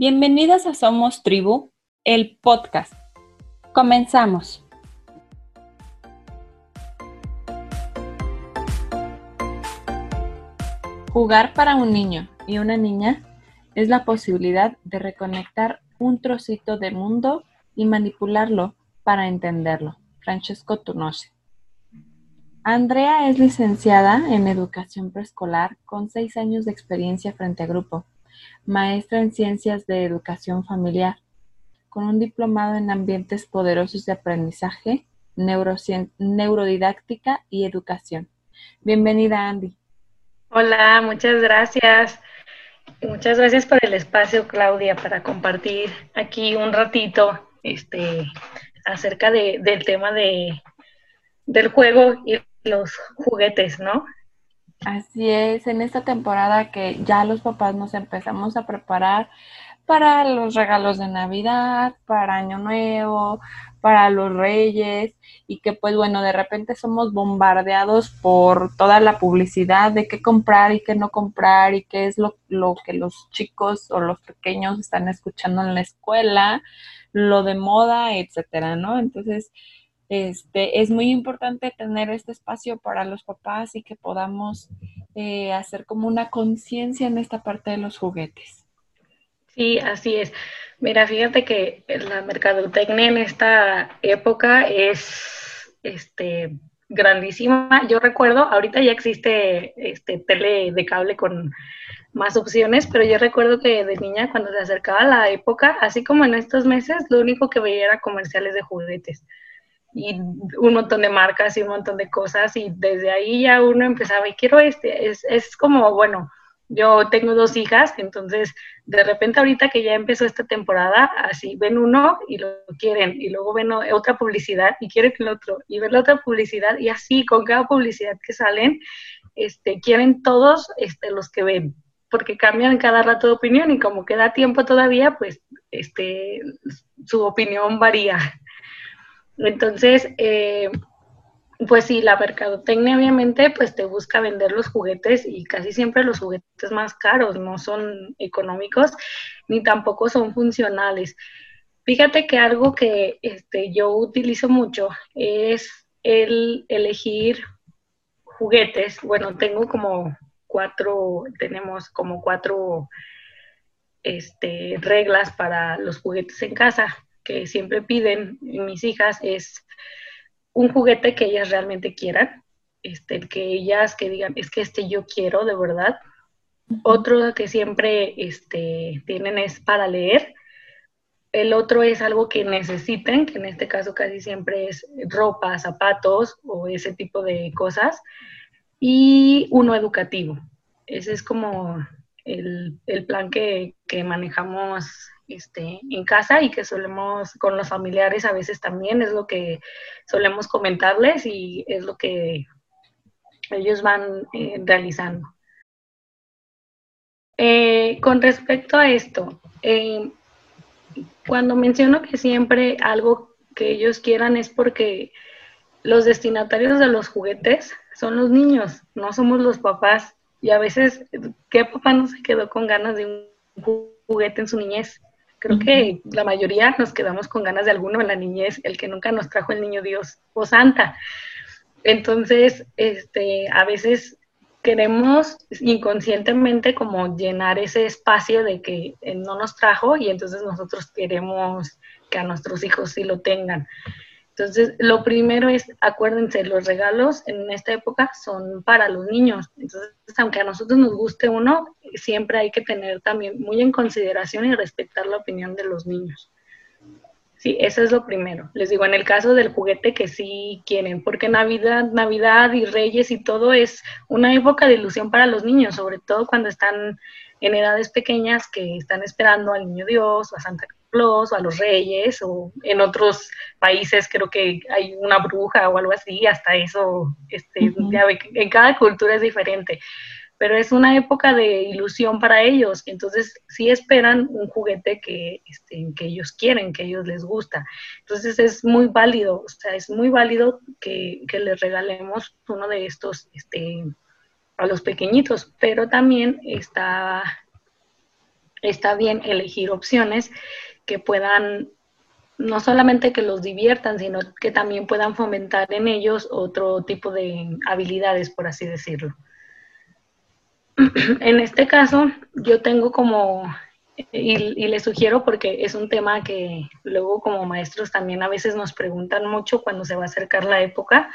Bienvenidas a Somos Tribu, el podcast. Comenzamos. Jugar para un niño y una niña es la posibilidad de reconectar un trocito de mundo y manipularlo para entenderlo. Francesco Tunose. Andrea es licenciada en educación preescolar con seis años de experiencia frente a grupo, maestra en ciencias de educación familiar, con un diplomado en ambientes poderosos de aprendizaje, neurodidáctica y educación. Bienvenida, Andy. Hola, muchas gracias. Muchas gracias por el espacio, Claudia, para compartir aquí un ratito este, acerca del tema de, del juego y los juguetes, ¿no? Así es, en esta temporada que ya los papás nos empezamos a preparar para los regalos de Navidad, para Año Nuevo, para los Reyes y que pues bueno, de repente somos bombardeados por toda la publicidad de qué comprar y qué no comprar y qué es lo, lo que los chicos o los pequeños están escuchando en la escuela, lo de moda, etcétera, ¿no? Entonces, este, es muy importante tener este espacio para los papás y que podamos eh, hacer como una conciencia en esta parte de los juguetes. Sí, así es. Mira, fíjate que la mercadotecnia en esta época es este, grandísima. Yo recuerdo, ahorita ya existe este, tele de cable con más opciones, pero yo recuerdo que de niña cuando se acercaba la época, así como en estos meses, lo único que veía era comerciales de juguetes y un montón de marcas y un montón de cosas y desde ahí ya uno empezaba y quiero este, es, es como, bueno, yo tengo dos hijas, entonces de repente ahorita que ya empezó esta temporada, así ven uno y lo quieren, y luego ven otra publicidad y quieren el otro, y ven la otra publicidad, y así con cada publicidad que salen, este, quieren todos este, los que ven, porque cambian cada rato de opinión y como queda tiempo todavía, pues este, su opinión varía. Entonces, eh, pues sí, la mercadotecnia obviamente pues te busca vender los juguetes y casi siempre los juguetes más caros, no son económicos ni tampoco son funcionales. Fíjate que algo que este, yo utilizo mucho es el elegir juguetes. Bueno, tengo como cuatro, tenemos como cuatro este, reglas para los juguetes en casa que siempre piden mis hijas es un juguete que ellas realmente quieran, este, que ellas que digan, es que este yo quiero de verdad. Otro que siempre este, tienen es para leer. El otro es algo que necesiten, que en este caso casi siempre es ropa, zapatos o ese tipo de cosas. Y uno educativo. Ese es como el, plan que, que manejamos este, en casa y que solemos con los familiares a veces también es lo que solemos comentarles y es lo que ellos van eh, realizando. Eh, con respecto a esto, eh, cuando menciono que siempre algo que ellos quieran es porque los destinatarios de los juguetes son los niños, no somos los papás. Y a veces, ¿qué papá no se quedó con ganas de un juguete en su niñez? Creo que la mayoría nos quedamos con ganas de alguno en la niñez, el que nunca nos trajo el niño Dios o Santa. Entonces, este, a veces queremos inconscientemente como llenar ese espacio de que no nos trajo y entonces nosotros queremos que a nuestros hijos sí lo tengan. Entonces, lo primero es, acuérdense, los regalos en esta época son para los niños. Entonces, aunque a nosotros nos guste uno, siempre hay que tener también muy en consideración y respetar la opinión de los niños. Sí, eso es lo primero. Les digo, en el caso del juguete que sí quieren, porque Navidad, Navidad y Reyes y todo es una época de ilusión para los niños, sobre todo cuando están en edades pequeñas que están esperando al Niño Dios o a Santa o a los reyes, o en otros países creo que hay una bruja o algo así, hasta eso, este, en cada cultura es diferente, pero es una época de ilusión para ellos, entonces sí esperan un juguete que, este, que ellos quieren, que ellos les gusta, entonces es muy válido, o sea, es muy válido que, que les regalemos uno de estos este, a los pequeñitos, pero también está está bien elegir opciones que puedan no solamente que los diviertan, sino que también puedan fomentar en ellos otro tipo de habilidades, por así decirlo. En este caso, yo tengo como, y, les sugiero porque es un tema que luego como maestros también a veces nos preguntan mucho cuando se va a acercar la época,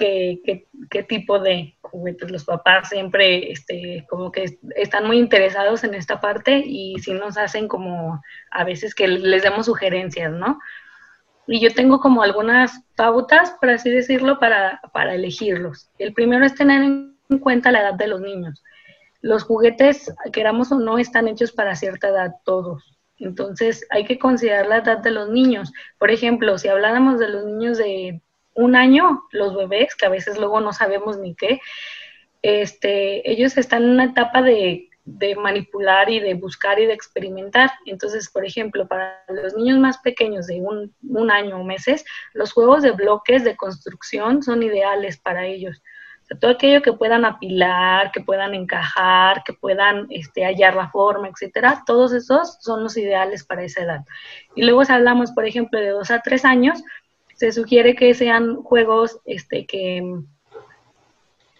qué, tipo de juguetes. Los papás siempre este, como que están muy interesados en esta parte y sí nos hacen como a veces que les demos sugerencias, ¿no? Y yo tengo como algunas pautas, por así decirlo, para, para elegirlos. El primero es tener en cuenta la edad de los niños. Los juguetes, queramos o no, están hechos para cierta edad todos. Entonces hay que considerar la edad de los niños. Por ejemplo, si habláramos de los niños de un año, los bebés, que a veces luego no sabemos ni qué, este, ellos están en una etapa de, manipular y de buscar y de experimentar. Entonces, por ejemplo, para los niños más pequeños de un, año o meses, los juegos de bloques de construcción son ideales para ellos. todo aquello que puedan apilar, que puedan encajar, que puedan este, hallar la forma, etcétera, todos esos son los ideales para esa edad. Y luego si hablamos, por ejemplo, de dos a tres años, se sugiere que sean juegos este, que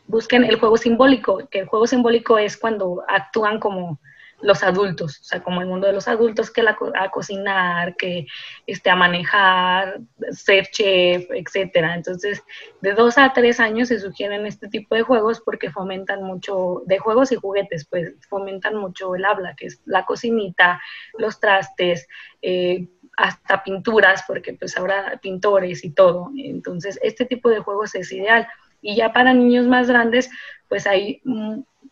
busquen el juego simbólico, que el juego simbólico es cuando actúan como los adultos, o sea, como el mundo de los adultos, que la, a cocinar, que este, a manejar, ser chef, etcétera. Entonces, de dos a tres años se sugieren este tipo de juegos porque fomentan mucho, de juegos y juguetes, pues fomentan mucho el habla, que es la cocinita, los trastes, eh, hasta pinturas, porque pues habrá pintores y todo. Entonces, este tipo de juegos es ideal. Y ya para niños más grandes, pues hay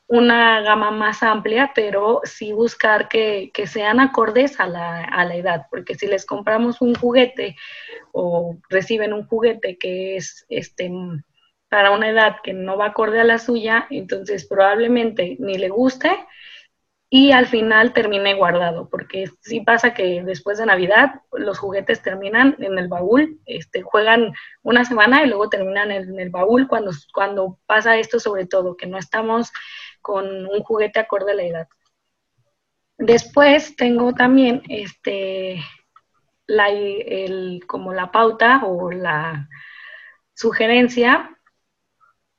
una gama más amplia, pero sí buscar que, sean acordes a la, a la, edad, porque si les compramos un juguete o reciben un juguete que es este para una edad que no va acorde a la suya, entonces probablemente ni le guste y al final termine guardado, porque sí pasa que después de Navidad los juguetes terminan en el baúl, este, juegan una semana y luego terminan en el baúl cuando, cuando pasa esto sobre todo, que no estamos con un juguete acorde a la edad. Después tengo también este, la, el, como la pauta o la sugerencia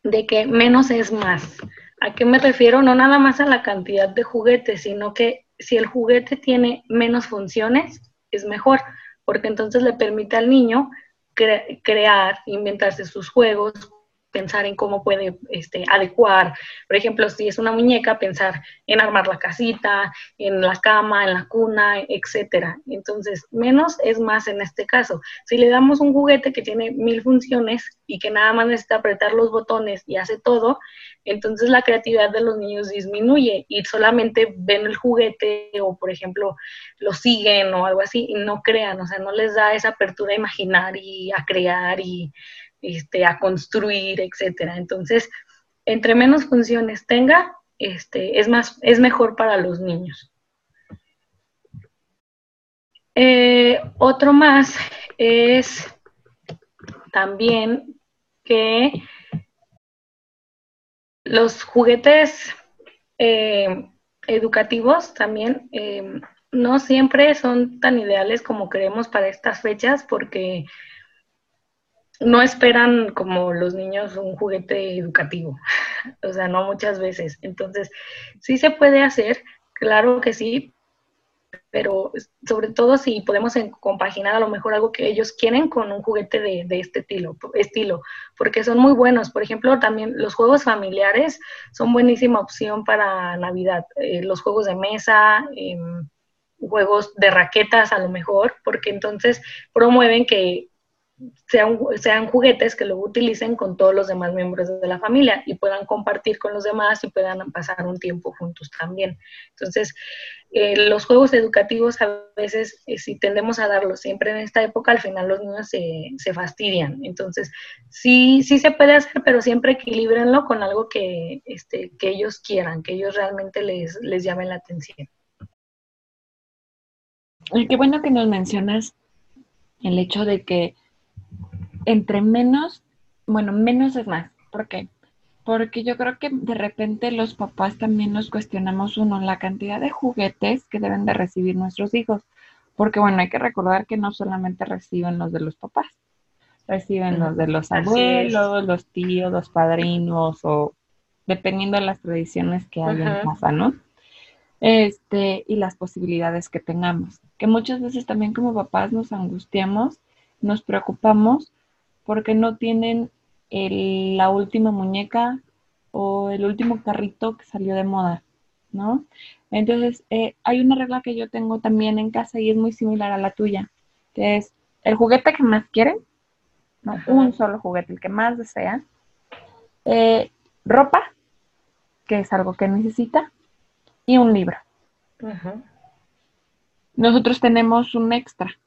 de que menos es más. ¿A qué me refiero? No nada más a la cantidad de juguetes, sino que si el juguete tiene menos funciones, es mejor, porque entonces le permite al niño crear, inventarse sus juegos, pensar en cómo puede este, adecuar. Por ejemplo, si es una muñeca, pensar en armar la casita, en la cama, en la cuna, etcétera. Entonces, menos es más en este caso. Si le damos un juguete que tiene mil funciones y que nada más necesita apretar los botones y hace todo, entonces la creatividad de los niños disminuye y solamente ven el juguete o, por ejemplo, lo siguen o algo así y no crean, o sea, no les da esa apertura a imaginar y a crear y este, a construir, etcétera. Entonces, entre menos funciones tenga, este, es, más, es mejor para los niños. Eh, otro más es también que los juguetes eh, educativos también eh, no siempre son tan ideales como creemos para estas fechas porque no esperan como los niños un juguete educativo, o sea, no muchas veces. Entonces, sí se puede hacer, claro que sí, pero sobre todo si podemos compaginar a lo mejor algo que ellos quieren con un juguete de, este estilo, estilo, porque son muy buenos. Por ejemplo, también los juegos familiares son buenísima opción para Navidad. Eh, los juegos de mesa, em, juegos de raquetas a lo mejor, porque entonces promueven que sean, sean juguetes que luego utilicen con todos los demás miembros de la familia y puedan compartir con los demás y puedan pasar un tiempo juntos también. Entonces, eh, los juegos educativos a veces, eh, si tendemos a darlos siempre en esta época, al final los niños se, se, fastidian. Entonces, sí, sí se puede hacer, pero siempre equilíbrenlo con algo que, este, que ellos quieran, que ellos realmente les, les la atención. Y qué bueno que nos mencionas el hecho de que entre menos, bueno, menos es más. ¿Por qué? porque yo creo que de repente los papás también nos cuestionamos uno la cantidad de juguetes que deben de recibir nuestros hijos, porque bueno, hay que recordar que no solamente reciben los de los papás, reciben los de los abuelos, los tíos, los padrinos o dependiendo de las tradiciones que hay en casa, ¿no? Este, y las posibilidades que tengamos. Que muchas veces también como papás nos angustiamos, nos preocupamos porque no tienen la última muñeca o el último carrito que salió de moda, ¿no? Entonces, eh, hay una regla que yo tengo también en casa y es muy similar a la tuya, que es el juguete que más quieren, ¿no? un solo juguete, el que más desea, eh, ropa, que es algo que necesita, y un libro. Nosotros tenemos un extra,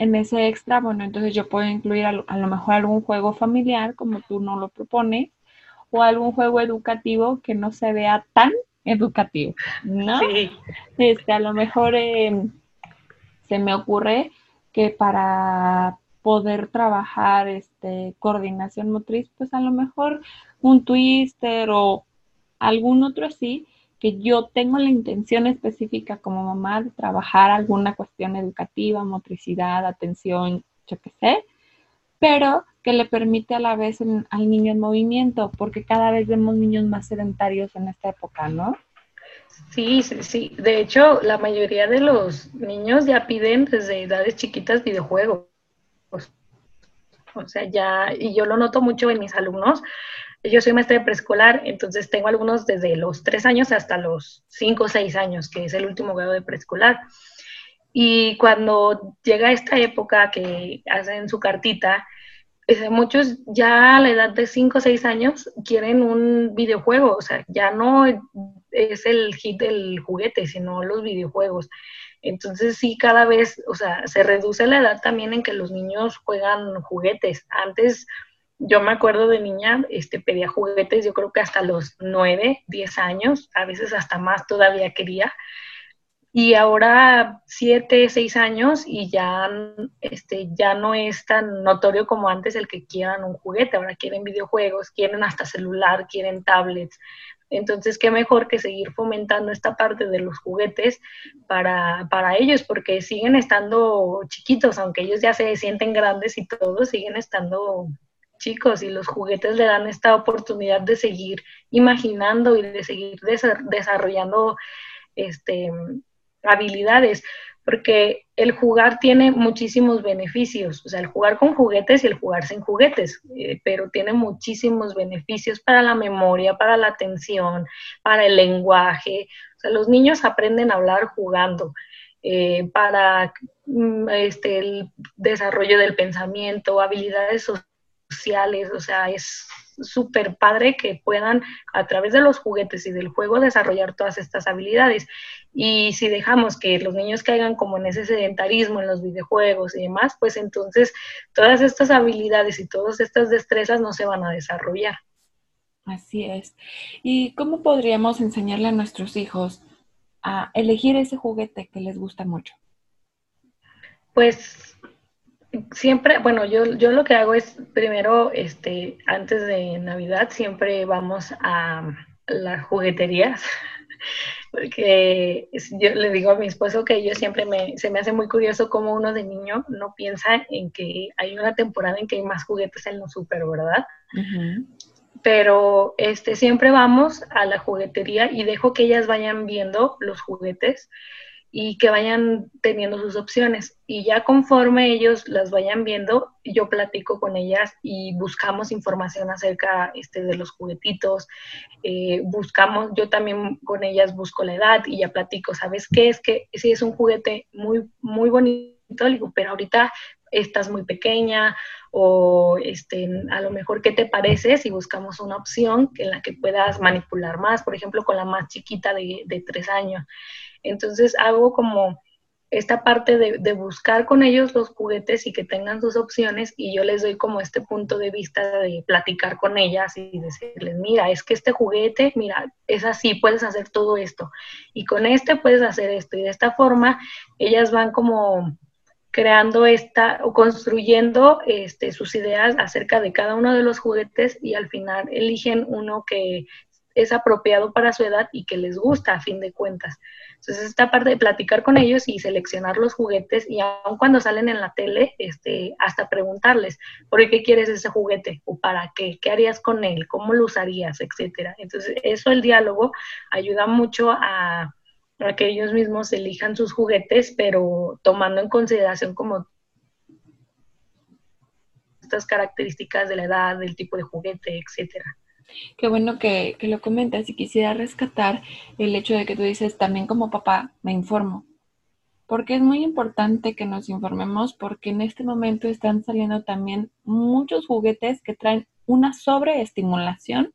en ese extra, bueno, entonces yo puedo incluir a lo, mejor algún juego familiar, como tú no lo propones, o algún juego educativo que no se vea tan educativo, ¿no? Sí. Este, a lo mejor em, se me ocurre que para poder trabajar este, coordinación motriz, pues a lo mejor un twister o algún otro así, que yo tengo la intención específica como mamá de trabajar alguna cuestión educativa, motricidad, atención, yo qué sé, pero que le permite a la vez al niño en movimiento, porque cada vez vemos niños más sedentarios en esta época, ¿no? Sí, sí, sí. De hecho, la mayoría de los niños ya piden desde edades chiquitas videojuegos. O sea, ya, y yo lo noto mucho en mis alumnos, yo soy maestra de preescolar, entonces tengo algunos desde los tres años hasta los cinco o seis años, que es el último grado de preescolar. Y cuando llega esta época que hacen su cartita, muchos ya a la edad de cinco o seis años quieren un videojuego, o sea, ya no es el hit del juguete, sino los videojuegos. Entonces sí, cada vez, o sea, se reduce la edad también en que los niños juegan juguetes. Antes yo me acuerdo de niña, este, pedía juguetes, yo creo que hasta los 9, 10 años, a veces hasta más todavía quería. Y ahora 7, 6 años y ya, este, ya no es tan notorio como antes el que quieran un juguete, ahora quieren videojuegos, quieren hasta celular, quieren tablets. Entonces, qué mejor que seguir fomentando esta parte de los juguetes para, para ellos, porque siguen estando chiquitos, aunque ellos ya se sienten grandes y todo, siguen estando chicos y los juguetes le dan esta oportunidad de seguir imaginando y de seguir desarrollando este, habilidades, porque el jugar tiene muchísimos beneficios, o sea, el jugar con juguetes y el jugar sin juguetes, eh, pero tiene muchísimos beneficios para la memoria, para la atención, para el lenguaje, o sea, los niños aprenden a hablar jugando. Eh, para mm, este, el desarrollo del pensamiento, habilidades sociales sociales, o sea, es súper padre que puedan a través de los juguetes y del juego desarrollar todas estas habilidades. Y si dejamos que los niños caigan como en ese sedentarismo en los videojuegos y demás, pues entonces todas estas habilidades y todas estas destrezas no se van a desarrollar. Así es. ¿Y cómo podríamos enseñarle a nuestros hijos a elegir ese juguete que les gusta mucho? Pues siempre, bueno, yo, yo lo que hago es primero, este, antes de Navidad, siempre vamos a las jugueterías, porque yo le digo a mi esposo que yo siempre me, se me hace muy curioso cómo uno de niño no piensa en que hay una temporada en que hay más juguetes en los super, ¿verdad? Pero este, siempre vamos a la juguetería y dejo que ellas vayan viendo los juguetes y que vayan teniendo sus opciones. Y ya conforme ellos las vayan viendo, yo platico con ellas y buscamos información acerca este, de los juguetitos. Eh, buscamos, yo también con ellas busco la edad y ya platico, ¿sabes qué? Es que sí es un juguete muy, muy bonito, pero ahorita estás muy pequeña o este, a lo mejor qué te parece si buscamos una opción en la que puedas manipular más, por ejemplo, con la más chiquita de, de tres años. Entonces hago como esta parte de, buscar con ellos los juguetes y que tengan sus opciones y yo les doy como este punto de vista de platicar con ellas y decirles, mira, es que este juguete, mira, es así, puedes hacer todo esto y con este puedes hacer esto. Y de esta forma ellas van como creando esta o construyendo este, sus ideas acerca de cada uno de los juguetes y al final eligen uno que es apropiado para su edad y que les gusta a fin de cuentas. Entonces, esta parte de platicar con ellos y seleccionar los juguetes y aun cuando salen en la tele, este, hasta preguntarles, ¿por qué quieres ese juguete? ¿O para qué? ¿Qué harías con él? ¿Cómo lo usarías? Etcétera. Entonces, eso el diálogo ayuda mucho a, a que ellos mismos elijan sus juguetes, pero tomando en consideración como estas características de la edad, del tipo de juguete, etcétera. Qué bueno que, lo comentas y quisiera rescatar el hecho de que tú dices también como papá me informo, porque es muy importante que nos informemos porque en este momento están saliendo también muchos juguetes que traen una sobreestimulación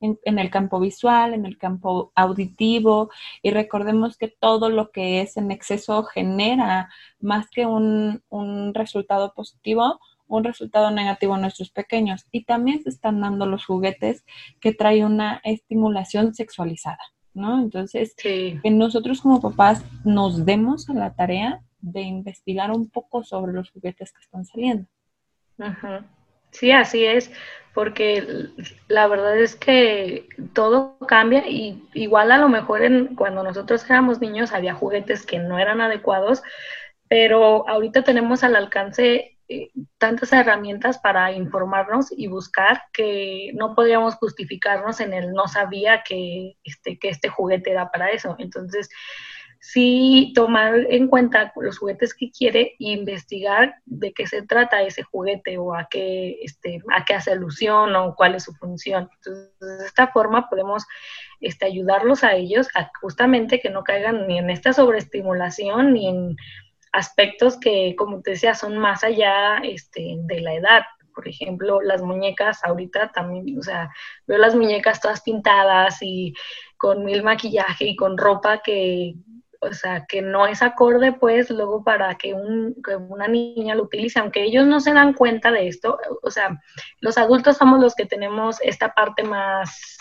en, en, el campo visual, en el campo auditivo y recordemos que todo lo que es en exceso genera más que un, un resultado positivo, un resultado negativo a nuestros pequeños. Y también se están dando los juguetes que traen una estimulación sexualizada, ¿no? Entonces, que nosotros como papás nos demos a la tarea de investigar un poco sobre los juguetes que están saliendo. Sí, así es, porque la verdad es que todo cambia y igual a lo mejor en, cuando nosotros éramos niños había juguetes que no eran adecuados, pero ahorita tenemos al alcance eh, tantas herramientas para informarnos y buscar que no podríamos justificarnos en el no sabía que este, que este juguete era para eso. Entonces, sí tomar en cuenta los juguetes que quiere e investigar de qué se trata ese juguete o a qué, este, a qué hace alusión o cuál es su función. Entonces, de esta forma podemos este, ayudarlos a ellos a justamente que no caigan ni en esta sobreestimulación ni en aspectos que, como te decía, son más allá este, de la edad. Por ejemplo, las muñecas ahorita también, o sea, veo las muñecas todas pintadas y con mil maquillaje y con ropa que, o sea, que no es acorde, pues, luego para que, un, que una niña lo utilice, aunque ellos no se dan cuenta de esto, o sea, los adultos somos los que tenemos esta parte más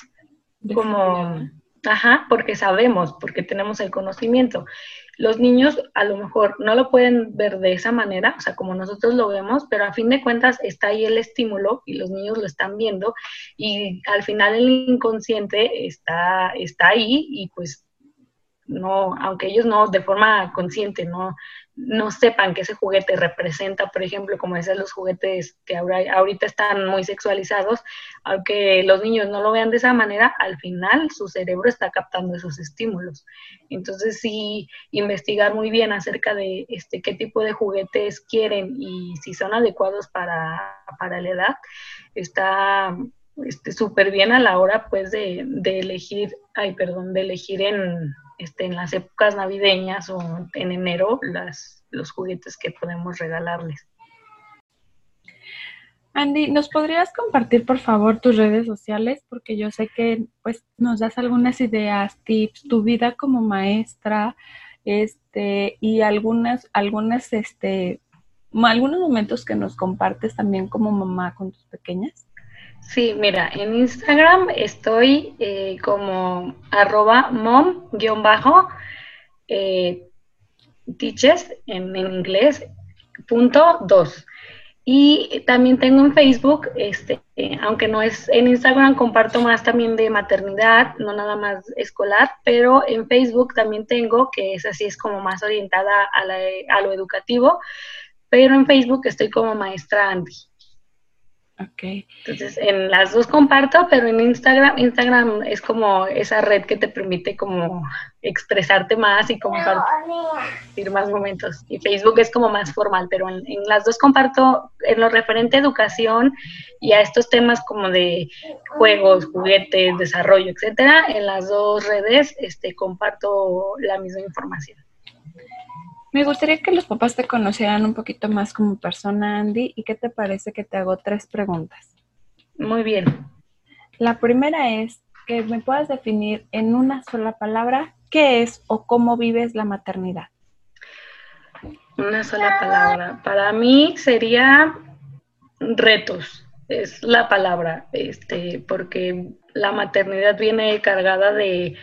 como, ajá, porque sabemos, porque tenemos el conocimiento. Los niños a lo mejor no lo pueden ver de esa manera, o sea, como nosotros lo vemos, pero a fin de cuentas está ahí el estímulo y los niños lo están viendo y al final el inconsciente está, está ahí y pues no, aunque ellos no de forma consciente no, no sepan que ese juguete representa, por ejemplo, como decías, los juguetes que ahora, ahorita están muy sexualizados, aunque los niños no lo vean de esa manera, al final su cerebro está captando esos estímulos. Entonces, sí, investigar muy bien acerca de este, qué tipo de juguetes quieren y si son adecuados para, para la edad, está súper bien a la hora pues de, de elegir, ay, perdón, de elegir en este, en las épocas navideñas o en enero las, los juguetes que podemos regalarles. Andy, ¿nos podrías compartir por favor tus redes sociales? Porque yo sé que pues nos das algunas ideas, tips, tu vida como maestra, este, y algunas, algunas, este, algunos momentos que nos compartes también como mamá con tus pequeñas. Sí, mira, en Instagram estoy eh, como arroba mom-bajo eh, teaches en, inglés punto dos. Y también tengo en Facebook, este, aunque no es en Instagram, comparto más también de maternidad, no nada más escolar, pero en Facebook también tengo, que es así, es como más orientada a, a lo educativo, pero en Facebook estoy como maestra Andy. Okay. Entonces, en las dos comparto, pero en Instagram, Instagram es como esa red que te permite como expresarte más y compartir más momentos. Y Facebook es como más formal, pero en, las dos comparto en lo referente a educación y a estos temas como de juegos, juguetes, desarrollo, etcétera. En las dos redes este, comparto la misma información. Me gustaría que los papás te conocieran un poquito más como persona, Andy, y qué te parece que te hago tres preguntas. Muy bien. La primera es que me puedas definir en una sola palabra qué es o cómo vives la maternidad. Una sola palabra. Para mí sería retos, es la palabra, este, porque la maternidad viene cargada de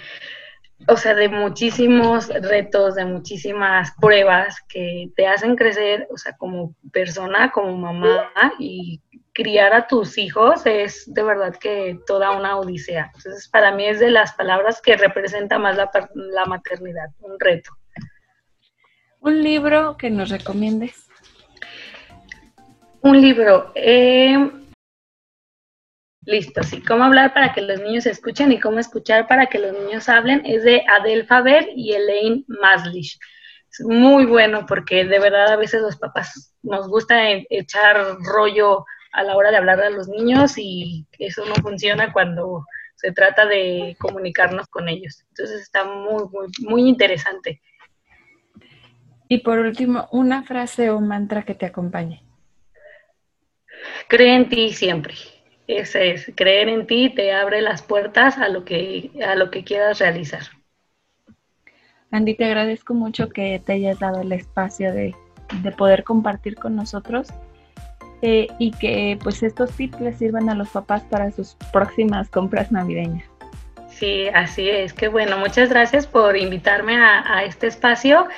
o sea, de muchísimos retos, de muchísimas pruebas que te hacen crecer, o sea, como persona, como mamá y criar a tus hijos es de verdad que toda una odisea. Entonces, para mí es de las palabras que representa más la, la maternidad, un reto. ¿Un libro que nos recomiendes? Un libro. Eh, Listo, sí. Cómo hablar para que los niños escuchen y cómo escuchar para que los niños hablen es de Adel Faber y Elaine Maslish. Es muy bueno porque de verdad a veces los papás nos gusta e-, echar rollo a la hora de hablar a los niños y eso no funciona cuando se trata de comunicarnos con ellos. Entonces está muy, muy, muy interesante. Y por último, una frase o mantra que te acompañe. Cree en ti siempre. Ese es, creer en ti te abre las puertas a lo que, a lo que quieras realizar. Andy, te agradezco mucho que te hayas dado el espacio de, poder compartir con nosotros eh, y que pues estos tips les sirvan a los papás para sus próximas compras navideñas. Sí, así es. Que bueno, muchas gracias por invitarme a, a este espacio.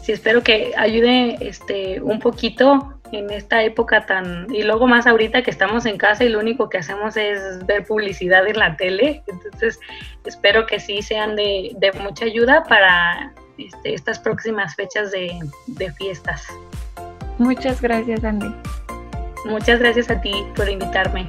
Sí, espero que ayude este, un poquito en esta época tan, y luego más ahorita que estamos en casa y lo único que hacemos es ver publicidad en la tele, entonces espero que sí sean de, mucha ayuda para este, estas próximas fechas de, de fiestas. Muchas gracias, Andy. Muchas gracias a ti por invitarme.